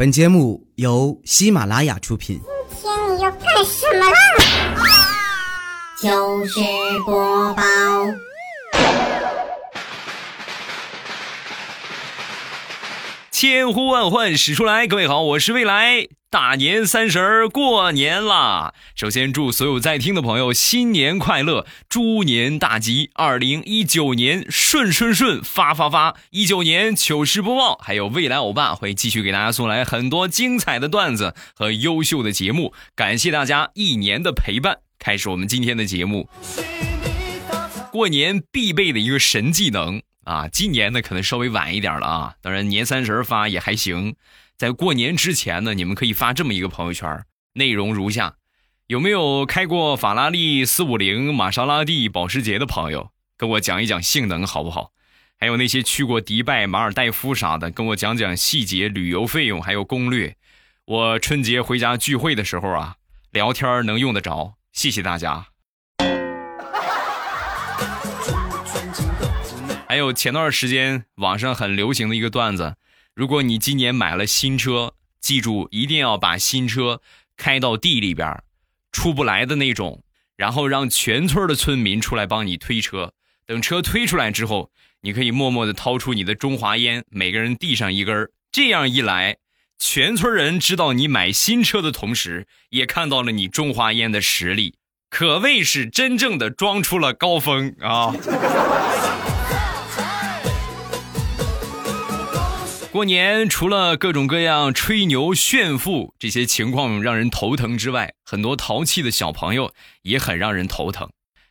本节目由喜马拉雅出品。今天你要干什么啦？就是播报。千呼万唤始出来，各位好，我是未来。大年三十儿过年啦！首先祝所有在听的朋友新年快乐，猪年大吉，二零一九年顺顺顺发发发！一九年糗事播报，还有未来欧巴会继续给大家送来很多精彩的段子和优秀的节目，感谢大家一年的陪伴。开始我们今天的节目，过年必备的一个神技能。啊，今年呢可能稍微晚一点了啊，当然年三十发也还行。在过年之前呢，你们可以发这么一个朋友圈，内容如下：有没有开过法拉利四五零、玛莎拉蒂、保时捷的朋友，跟我讲一讲性能好不好？还有那些去过迪拜、马尔代夫啥的，跟我讲讲细节、旅游费用还有攻略。我春节回家聚会的时候啊，聊天能用得着。谢谢大家。还有前段时间网上很流行的一个段子，如果你今年买了新车，记住一定要把新车开到地里边，出不来的那种，然后让全村的村民出来帮你推车。等车推出来之后，你可以默默的掏出你的中华烟，每个人递上一根这样一来，全村人知道你买新车的同时，也看到了你中华烟的实力，可谓是真正的装出了高峰啊！过年除了各种各样吹牛炫富这些情况让人头疼之外，很多淘气的小朋友也很让人头疼。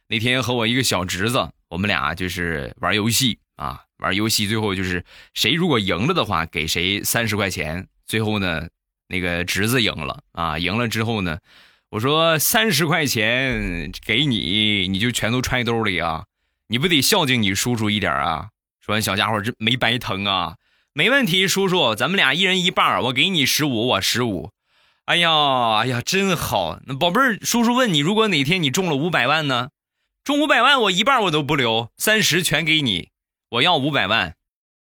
那天和我一个小侄子，我们俩就是玩游戏啊，玩游戏最后就是谁如果赢了的话，给谁三十块钱。最后呢，那个侄子赢了啊，赢了之后呢，我说三十块钱给你，你就全都揣兜里啊，你不得孝敬你叔叔一点啊？说完，小家伙这没白疼啊。没问题，叔叔，咱们俩一人一半我给你十五，我十五。哎呀，哎呀，真好。宝贝儿，叔叔问你，如果哪天你中了五百万呢？中五百万，我一半我都不留，三十全给你。我要五百万。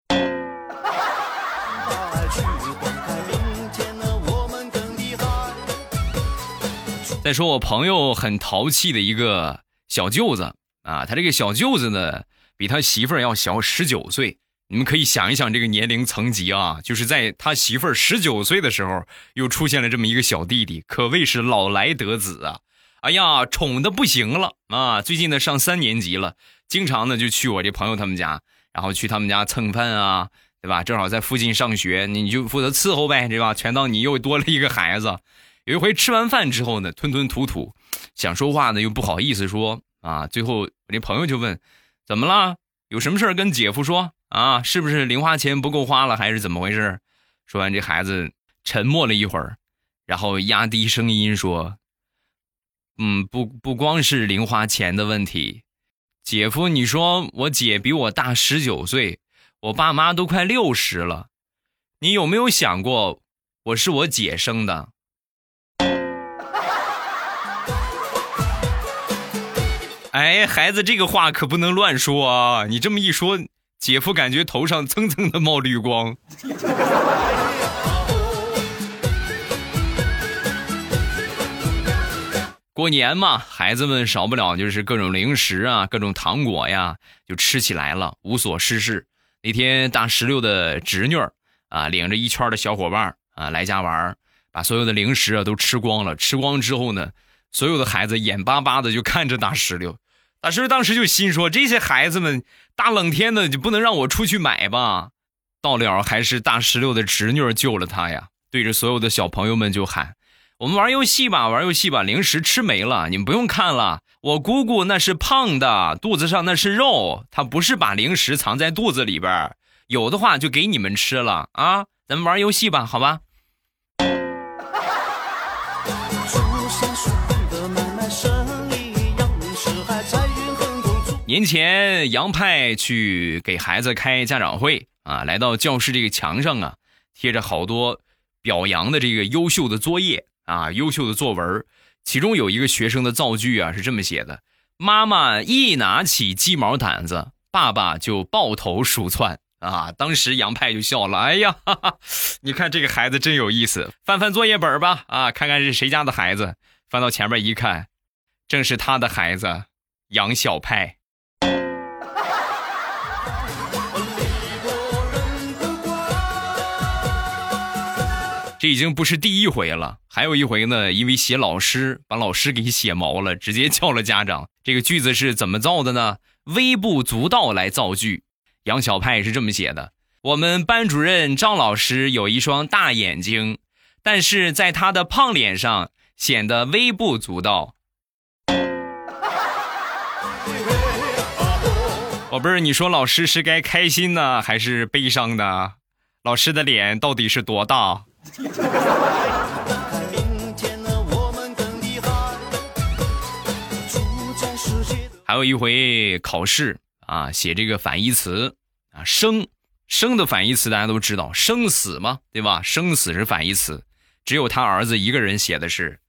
再说我朋友很淘气的一个小舅子啊，他这个小舅子呢，比他媳妇儿要小十九岁。你们可以想一想这个年龄层级啊，就是在他媳妇儿十九岁的时候，又出现了这么一个小弟弟，可谓是老来得子啊！哎呀，宠的不行了啊！最近呢上三年级了，经常呢就去我这朋友他们家，然后去他们家蹭饭啊，对吧？正好在附近上学，你就负责伺候呗，对吧？全当你又多了一个孩子。有一回吃完饭之后呢，吞吞吐吐，想说话呢又不好意思说啊，最后我这朋友就问：怎么了？有什么事跟姐夫说？啊，是不是零花钱不够花了，还是怎么回事？说完，这孩子沉默了一会儿，然后压低声音说：“嗯，不不光是零花钱的问题，姐夫，你说我姐比我大十九岁，我爸妈都快六十了，你有没有想过，我是我姐生的？”哎，孩子，这个话可不能乱说啊！你这么一说。姐夫感觉头上蹭蹭的冒绿光。过年嘛，孩子们少不了就是各种零食啊，各种糖果呀，就吃起来了，无所事事。那天大石榴的侄女儿啊，领着一圈的小伙伴啊来家玩，把所有的零食啊都吃光了。吃光之后呢，所有的孩子眼巴巴的就看着大石榴。大石榴当时就心说：“这些孩子们大冷天的就不能让我出去买吧？”到了还是大石榴的侄女救了他呀！对着所有的小朋友们就喊：“我们玩游戏吧，玩游戏吧！零食吃没了，你们不用看了。我姑姑那是胖的，肚子上那是肉，她不是把零食藏在肚子里边有的话就给你们吃了啊！咱们玩游戏吧，好吧？”年前，杨派去给孩子开家长会啊，来到教室这个墙上啊，贴着好多表扬的这个优秀的作业啊，优秀的作文。其中有一个学生的造句啊，是这么写的：“妈妈一拿起鸡毛掸子，爸爸就抱头鼠窜。”啊！当时杨派就笑了，哎呀，哈哈，你看这个孩子真有意思，翻翻作业本吧，啊，看看是谁家的孩子。翻到前面一看，正是他的孩子杨小派。这已经不是第一回了，还有一回呢，因为写老师，把老师给写毛了，直接叫了家长。这个句子是怎么造的呢？微不足道来造句。杨小派是这么写的：我们班主任张老师有一双大眼睛，但是在他的胖脸上显得微不足道。宝贝儿，你说老师是该开心呢，还是悲伤呢？老师的脸到底是多大？还有一回考试啊，写这个反义词啊，生生的反义词大家都知道，生死嘛，对吧？生死是反义词，只有他儿子一个人写的是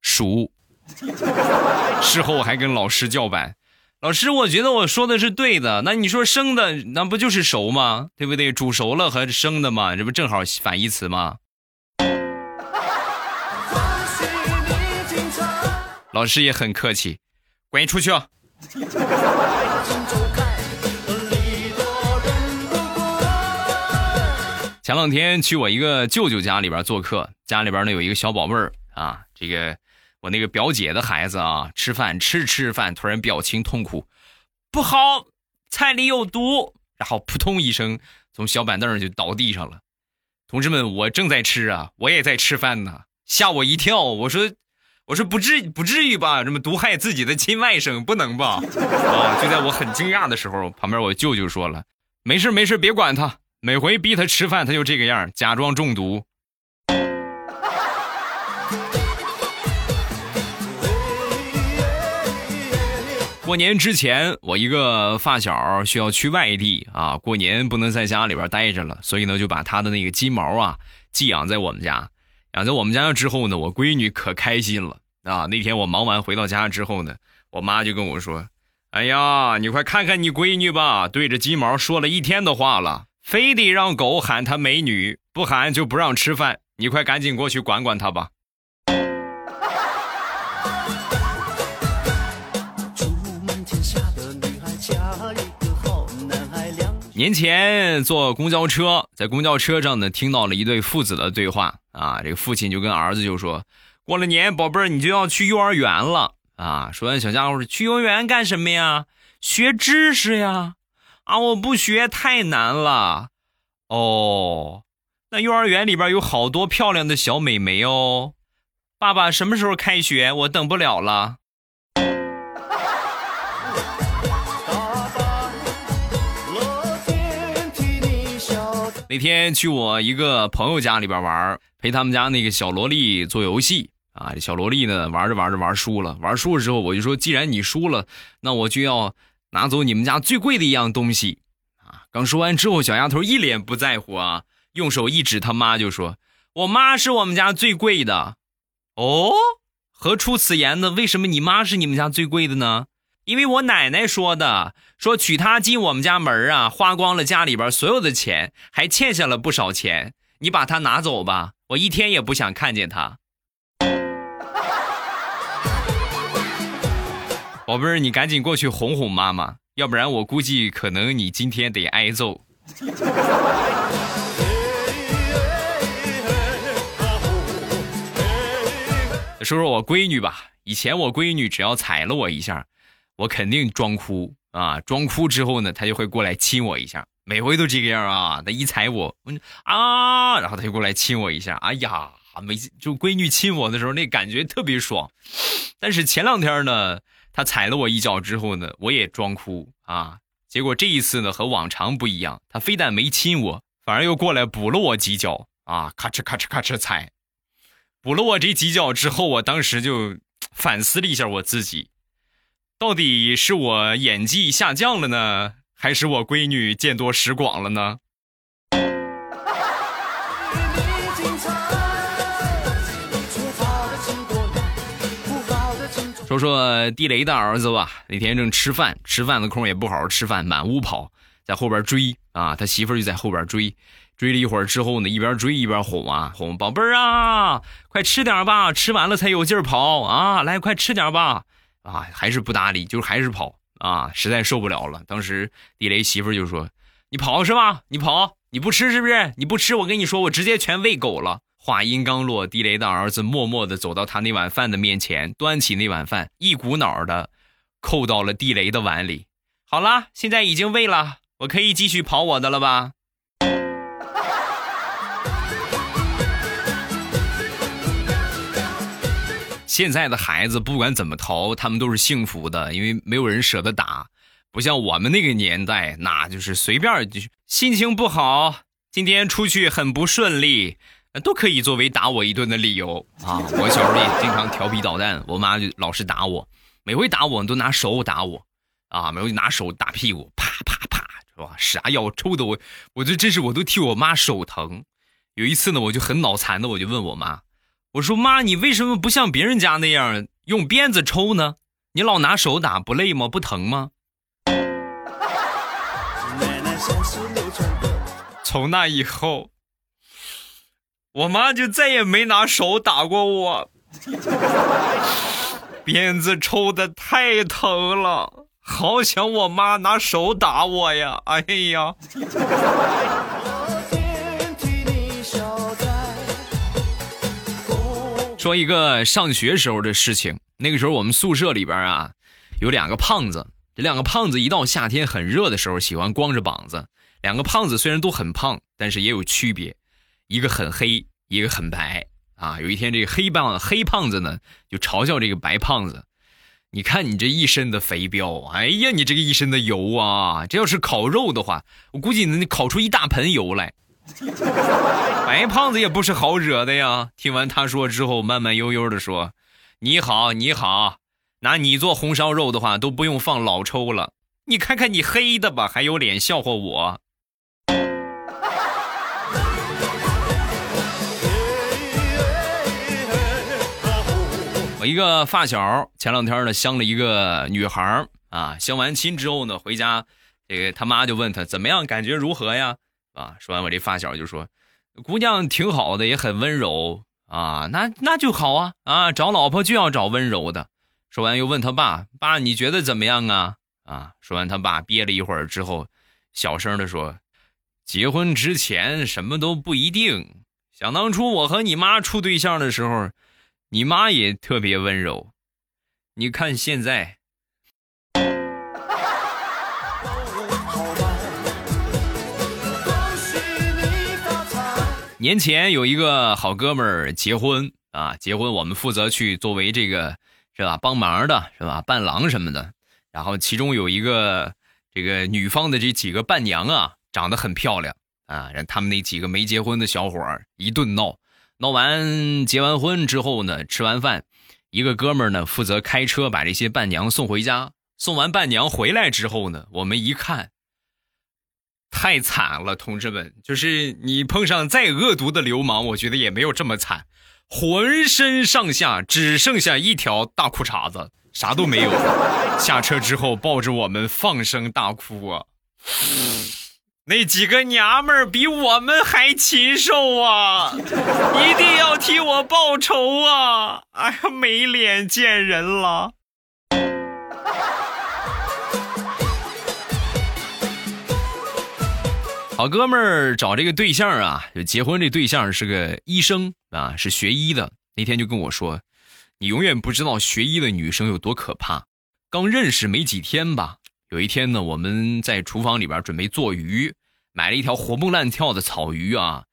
熟。事后还跟老师叫板，老师，我觉得我说的是对的。那你说生的，那不就是熟吗？对不对？煮熟了和生的嘛，这不正好反义词吗？老师也很客气，滚出去啊！前两天去我一个舅舅家里边做客，家里边呢有一个小宝贝儿啊，这个我那个表姐的孩子啊，吃饭吃吃饭，突然表情痛苦，不好，菜里有毒，然后扑通一声从小板凳上就倒地上了。同志们，我正在吃啊，我也在吃饭呢，吓我一跳，我说。我说不至不至于吧？这么毒害自己的亲外甥，不能吧？啊！就在我很惊讶的时候，旁边我舅舅说了：“没事没事，别管他。每回逼他吃饭，他就这个样，假装中毒。”过年之前，我一个发小需要去外地啊，过年不能在家里边待着了，所以呢，就把他的那个金毛啊寄养在我们家。养在我们家之后呢，我闺女可开心了啊！那天我忙完回到家之后呢，我妈就跟我说：“哎呀，你快看看你闺女吧，对着金毛说了一天的话了，非得让狗喊她美女，不喊就不让吃饭。你快赶紧过去管管她吧。”年前坐公交车，在公交车上呢，听到了一对父子的对话啊。这个父亲就跟儿子就说：“过了年，宝贝儿，你就要去幼儿园了啊。”说完，小家伙说：“去幼儿园干什么呀？学知识呀？啊，我不学太难了。哦，那幼儿园里边有好多漂亮的小美眉哦。爸爸，什么时候开学？我等不了了。”那天去我一个朋友家里边玩，陪他们家那个小萝莉做游戏啊。这小萝莉呢，玩着玩着玩输了，玩输了之后，我就说，既然你输了，那我就要拿走你们家最贵的一样东西啊。刚说完之后，小丫头一脸不在乎啊，用手一指他妈就说：“我妈是我们家最贵的。”哦，何出此言呢？为什么你妈是你们家最贵的呢？因为我奶奶说的，说娶她进我们家门啊，花光了家里边所有的钱，还欠下了不少钱。你把她拿走吧，我一天也不想看见她。宝贝儿，你赶紧过去哄哄妈妈，要不然我估计可能你今天得挨揍。说说我闺女吧，以前我闺女只要踩了我一下。我肯定装哭啊！装哭之后呢，他就会过来亲我一下，每回都这个样啊。他一踩我，啊，然后他就过来亲我一下。哎呀，每次就闺女亲我的时候，那感觉特别爽。但是前两天呢，他踩了我一脚之后呢，我也装哭啊。结果这一次呢，和往常不一样，他非但没亲我，反而又过来补了我几脚啊，咔哧咔哧咔哧踩。补了我这几脚之后，我当时就反思了一下我自己。到底是我演技下降了呢，还是我闺女见多识广了呢？说说地雷的儿子吧，那天正吃饭，吃饭的空也不好好吃饭，满屋跑，在后边追啊，他媳妇就在后边追，追了一会儿之后呢，一边追一边哄啊哄，宝贝儿啊，快吃点吧，吃完了才有劲儿跑啊，来快吃点吧，啊，还是不搭理，就是还是跑啊，实在受不了了。当时地雷媳妇就说：“你跑是吧？你跑，你不吃是不是？你不吃，我跟你说，我直接全喂狗了。”话音刚落，地雷的儿子默默的走到他那碗饭的面前，端起那碗饭，一股脑的扣到了地雷的碗里。好了，现在已经喂了，我可以继续跑我的了吧？现在的孩子不管怎么逃，他们都是幸福的，因为没有人舍得打，不像我们那个年代，那就是随便就是心情不好，今天出去很不顺利。都可以作为打我一顿的理由 啊！我小时候也经常调皮捣蛋，我妈就老是打我，每回打我都拿手打我，啊，每回拿手打屁股，啪啪啪，是吧？啥药抽的我，我就真是我都替我妈手疼。有一次呢，我就很脑残的，我就问我妈，我说妈，你为什么不像别人家那样用鞭子抽呢？你老拿手打不累吗？不疼吗？从那以后。我妈就再也没拿手打过我，鞭子抽的太疼了，好想我妈拿手打我呀！哎呀，说一个上学时候的事情，那个时候我们宿舍里边啊，有两个胖子，这两个胖子一到夏天很热的时候，喜欢光着膀子。两个胖子虽然都很胖，但是也有区别。一个很黑，一个很白啊！有一天，这个黑胖黑胖子呢，就嘲笑这个白胖子：“你看你这一身的肥膘，哎呀，你这个一身的油啊！这要是烤肉的话，我估计能烤出一大盆油来。” 白胖子也不是好惹的呀。听完他说之后，慢慢悠悠的说：“你好，你好，拿你做红烧肉的话，都不用放老抽了。你看看你黑的吧，还有脸笑话我？”我一个发小前两天呢相了一个女孩啊，相完亲之后呢回家，这个他妈就问他怎么样，感觉如何呀？啊，说完我这发小就说，姑娘挺好的，也很温柔啊，那那就好啊啊，找老婆就要找温柔的。说完又问他爸，爸你觉得怎么样啊？啊，说完他爸憋了一会儿之后，小声的说，结婚之前什么都不一定。想当初我和你妈处对象的时候。你妈也特别温柔，你看现在。年前有一个好哥们儿结婚啊，结婚我们负责去作为这个是吧帮忙的是吧伴郎什么的，然后其中有一个这个女方的这几个伴娘啊，长得很漂亮啊，让他们那几个没结婚的小伙儿一顿闹。闹完结完婚之后呢，吃完饭，一个哥们儿呢负责开车把这些伴娘送回家。送完伴娘回来之后呢，我们一看，太惨了，同志们，就是你碰上再恶毒的流氓，我觉得也没有这么惨，浑身上下只剩下一条大裤衩子，啥都没有。下车之后抱着我们放声大哭啊。那几个娘们儿比我们还禽兽啊！一定要替我报仇啊！哎呀，没脸见人了。好哥们儿找这个对象啊，就结婚这对象是个医生啊，是学医的。那天就跟我说：“你永远不知道学医的女生有多可怕。”刚认识没几天吧。有一天呢，我们在厨房里边准备做鱼，买了一条活蹦乱跳的草鱼啊。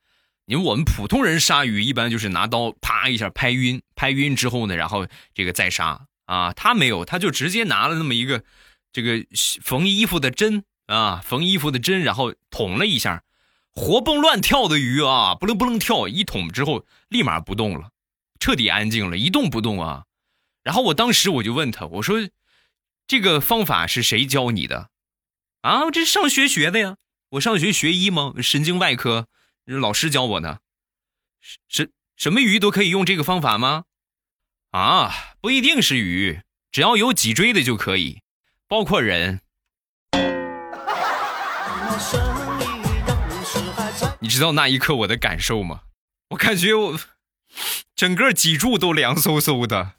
因为我们普通人杀鱼一般就是拿刀啪一下拍晕，拍晕之后呢，然后这个再杀啊。他没有，他就直接拿了那么一个这个缝衣服的针啊，缝衣服的针，然后捅了一下，活蹦乱跳的鱼啊，不楞不楞跳，一捅之后立马不动了，彻底安静了，一动不动啊。然后我当时我就问他，我说。这个方法是谁教你的？啊，这上学学的呀。我上学学医吗？神经外科老师教我的。什什么鱼都可以用这个方法吗？啊，不一定是鱼，只要有脊椎的就可以，包括人。你知道那一刻我的感受吗？我感觉我整个脊柱都凉飕飕的。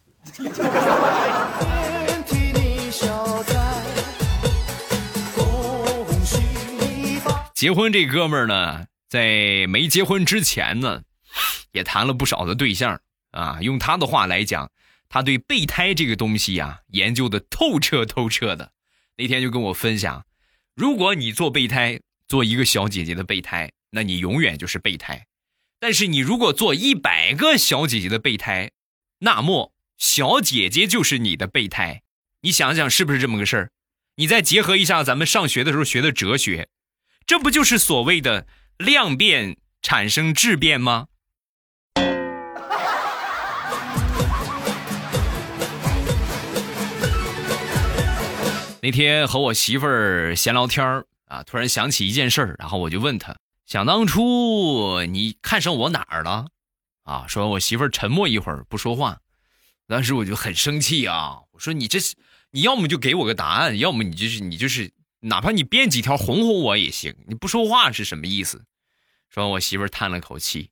结婚这哥们儿呢，在没结婚之前呢，也谈了不少的对象啊。用他的话来讲，他对备胎这个东西呀，研究的透彻透彻的。那天就跟我分享，如果你做备胎，做一个小姐姐的备胎，那你永远就是备胎；但是你如果做一百个小姐姐的备胎，那么小姐姐就是你的备胎。你想想是不是这么个事儿？你再结合一下咱们上学的时候学的哲学。这不就是所谓的量变产生质变吗？那天和我媳妇儿闲聊天儿啊，突然想起一件事儿，然后我就问她：想当初你看上我哪儿了？啊，说我媳妇儿沉默一会儿不说话，当时我就很生气啊！我说你这是你要么就给我个答案，要么你就是你就是。哪怕你编几条哄哄我也行，你不说话是什么意思？说，我媳妇儿叹了口气，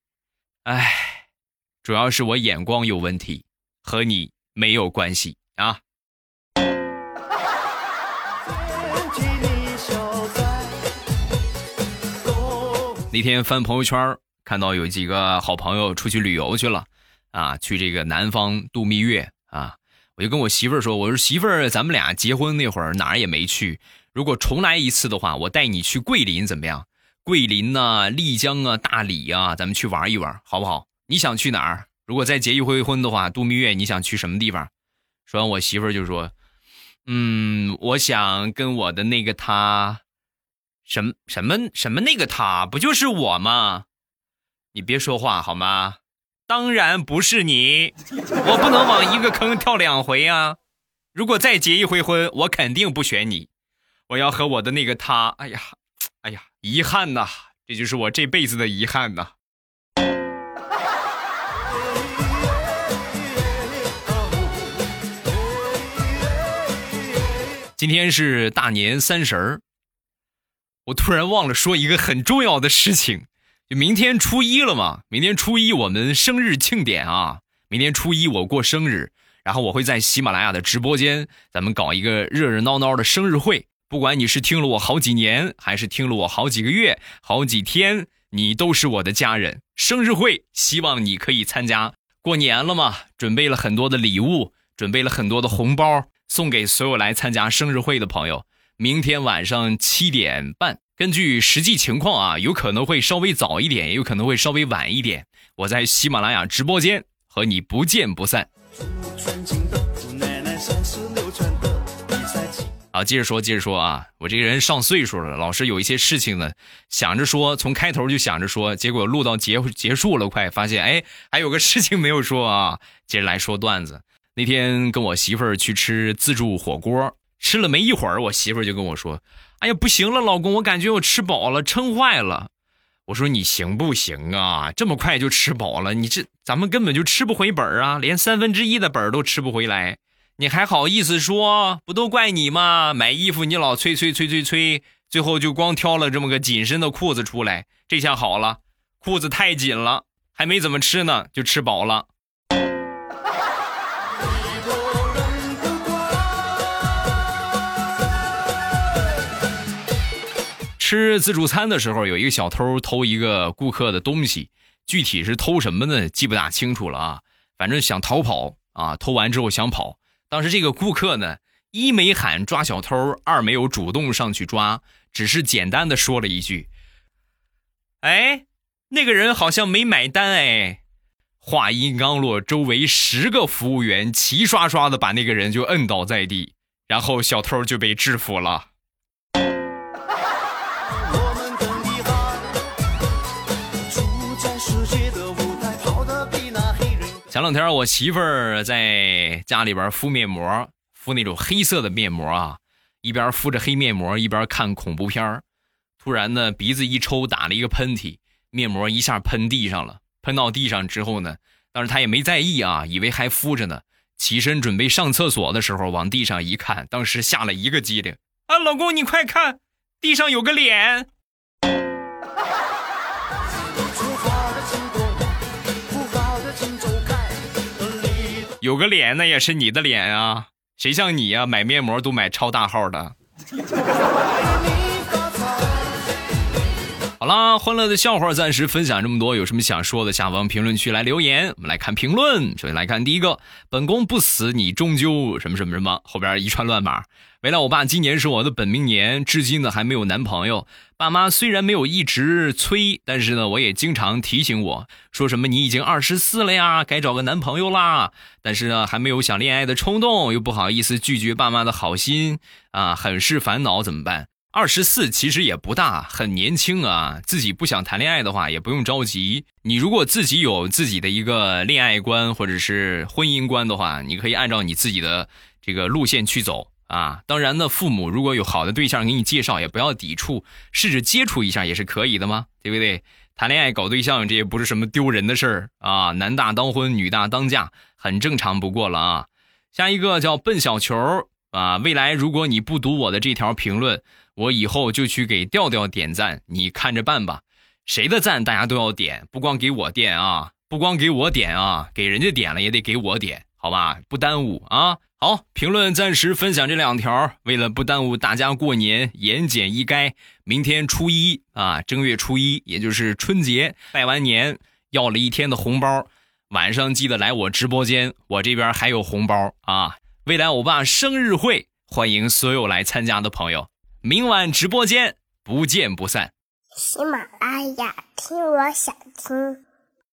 唉，主要是我眼光有问题，和你没有关系啊。那天翻朋友圈，看到有几个好朋友出去旅游去了，啊，去这个南方度蜜月啊，我就跟我媳妇儿说，我说媳妇儿，咱们俩结婚那会儿哪儿也没去。如果重来一次的话，我带你去桂林怎么样？桂林呐，丽江啊，大理啊，咱们去玩一玩，好不好？你想去哪儿？如果再结一回婚的话，度蜜月，你想去什么地方？说完，我媳妇儿就说：“嗯，我想跟我的那个他，什么什么什么那个他，不就是我吗？你别说话好吗？当然不是你，我不能往一个坑跳两回啊！如果再结一回婚，我肯定不选你。”我要和我的那个他，哎呀，哎呀，遗憾呐，这就是我这辈子的遗憾呐。今天是大年三十儿，我突然忘了说一个很重要的事情，就明天初一了嘛，明天初一我们生日庆典啊，明天初一我过生日，然后我会在喜马拉雅的直播间，咱们搞一个热热闹闹的生日会。不管你是听了我好几年，还是听了我好几个月、好几天，你都是我的家人。生日会，希望你可以参加。过年了嘛，准备了很多的礼物，准备了很多的红包，送给所有来参加生日会的朋友。明天晚上七点半，根据实际情况啊，有可能会稍微早一点，也有可能会稍微晚一点。我在喜马拉雅直播间和你不见不散。啊，接着说，接着说啊！我这个人上岁数了，老是有一些事情呢，想着说，从开头就想着说，结果录到结结束了，快发现，哎，还有个事情没有说啊！接着来说段子。那天跟我媳妇儿去吃自助火锅，吃了没一会儿，我媳妇就跟我说：“哎呀，不行了，老公，我感觉我吃饱了，撑坏了。”我说：“你行不行啊？这么快就吃饱了？你这咱们根本就吃不回本啊，连三分之一的本都吃不回来。”你还好意思说？不都怪你吗？买衣服你老催催催催催，最后就光挑了这么个紧身的裤子出来。这下好了，裤子太紧了，还没怎么吃呢，就吃饱了。吃自助餐的时候，有一个小偷偷一个顾客的东西，具体是偷什么呢？记不大清楚了啊。反正想逃跑啊，偷完之后想跑。当时这个顾客呢，一没喊抓小偷，二没有主动上去抓，只是简单的说了一句：“哎，那个人好像没买单。”哎，话音刚落，周围十个服务员齐刷刷的把那个人就摁倒在地，然后小偷就被制服了。前两天我媳妇儿在家里边敷面膜，敷那种黑色的面膜啊，一边敷着黑面膜一边看恐怖片儿。突然呢，鼻子一抽，打了一个喷嚏，面膜一下喷地上了。喷到地上之后呢，当时她也没在意啊，以为还敷着呢。起身准备上厕所的时候，往地上一看，当时吓了一个激灵啊！老公，你快看，地上有个脸。有个脸那也是你的脸啊，谁像你呀？买面膜都买超大号的。好啦，欢乐的笑话暂时分享这么多，有什么想说的，下方评论区来留言。我们来看评论，首先来看第一个，本宫不死，你终究什么什么什么，后边一串乱码。未来我爸今年是我的本命年，至今呢还没有男朋友。爸妈虽然没有一直催，但是呢我也经常提醒我说什么你已经二十四了呀，该找个男朋友啦。但是呢还没有想恋爱的冲动，又不好意思拒绝爸妈的好心啊，很是烦恼，怎么办？二十四其实也不大，很年轻啊。自己不想谈恋爱的话，也不用着急。你如果自己有自己的一个恋爱观或者是婚姻观的话，你可以按照你自己的这个路线去走啊。当然呢，父母如果有好的对象给你介绍，也不要抵触，试着接触一下也是可以的嘛，对不对？谈恋爱搞对象这也不是什么丢人的事儿啊，男大当婚，女大当嫁，很正常不过了啊。下一个叫笨小球啊，未来如果你不读我的这条评论。我以后就去给调调点赞，你看着办吧。谁的赞大家都要点，不光给我点啊，不光给我点啊，给人家点了也得给我点，好吧？不耽误啊。好，评论暂时分享这两条，为了不耽误大家过年，言简意赅。明天初一啊，正月初一，也就是春节，拜完年要了一天的红包，晚上记得来我直播间，我这边还有红包啊。未来欧巴生日会，欢迎所有来参加的朋友。明晚直播间不见不散。喜马拉雅，听我想听。